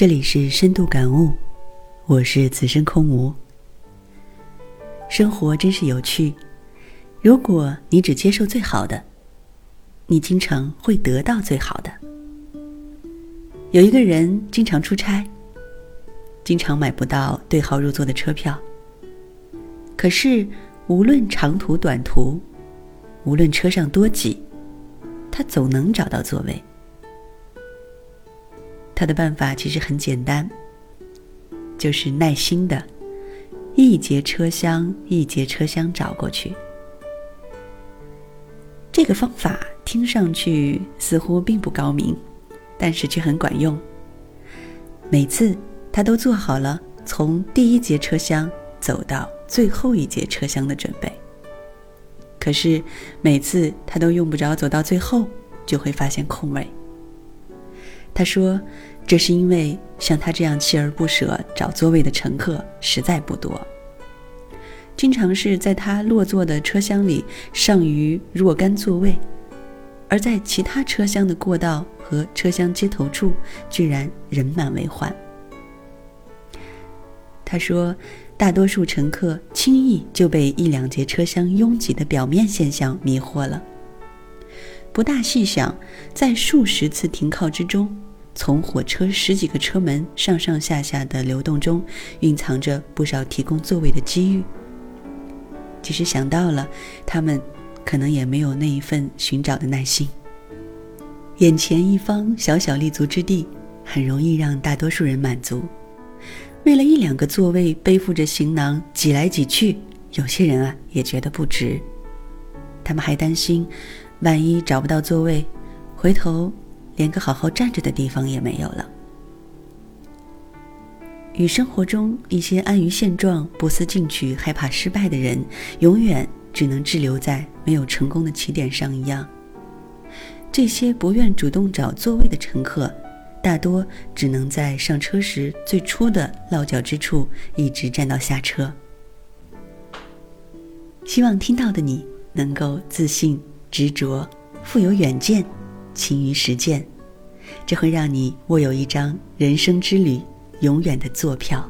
这里是深度感悟，我是此生空无。生活真是有趣，如果你只接受最好的，你经常会得到最好的。有一个人经常出差，经常买不到对号入座的车票，可是无论长途短途，无论车上多挤，他总能找到座位。他的办法其实很简单，就是耐心的，一节车厢一节车厢找过去。这个方法听上去似乎并不高明，但是却很管用。每次他都做好了从第一节车厢走到最后一节车厢的准备。可是每次他都用不着走到最后，就会发现空位。他说：“这是因为像他这样锲而不舍找座位的乘客实在不多，经常是在他落座的车厢里剩余若干座位，而在其他车厢的过道和车厢接头处居然人满为患。”他说：“大多数乘客轻易就被一两节车厢拥挤的表面现象迷惑了。”不大细想，在数十次停靠之中，从火车十几个车门上上下下的流动中，蕴藏着不少提供座位的机遇。即使想到了，他们可能也没有那一份寻找的耐心。眼前一方小小立足之地，很容易让大多数人满足。为了一两个座位，背负着行囊挤来挤去，有些人啊也觉得不值。他们还担心。万一找不到座位，回头连个好好站着的地方也没有了。与生活中一些安于现状、不思进取、害怕失败的人，永远只能滞留在没有成功的起点上一样，这些不愿主动找座位的乘客，大多只能在上车时最初的落脚之处一直站到下车。希望听到的你能够自信。执着，富有远见，勤于实践，这会让你握有一张人生之旅永远的坐票。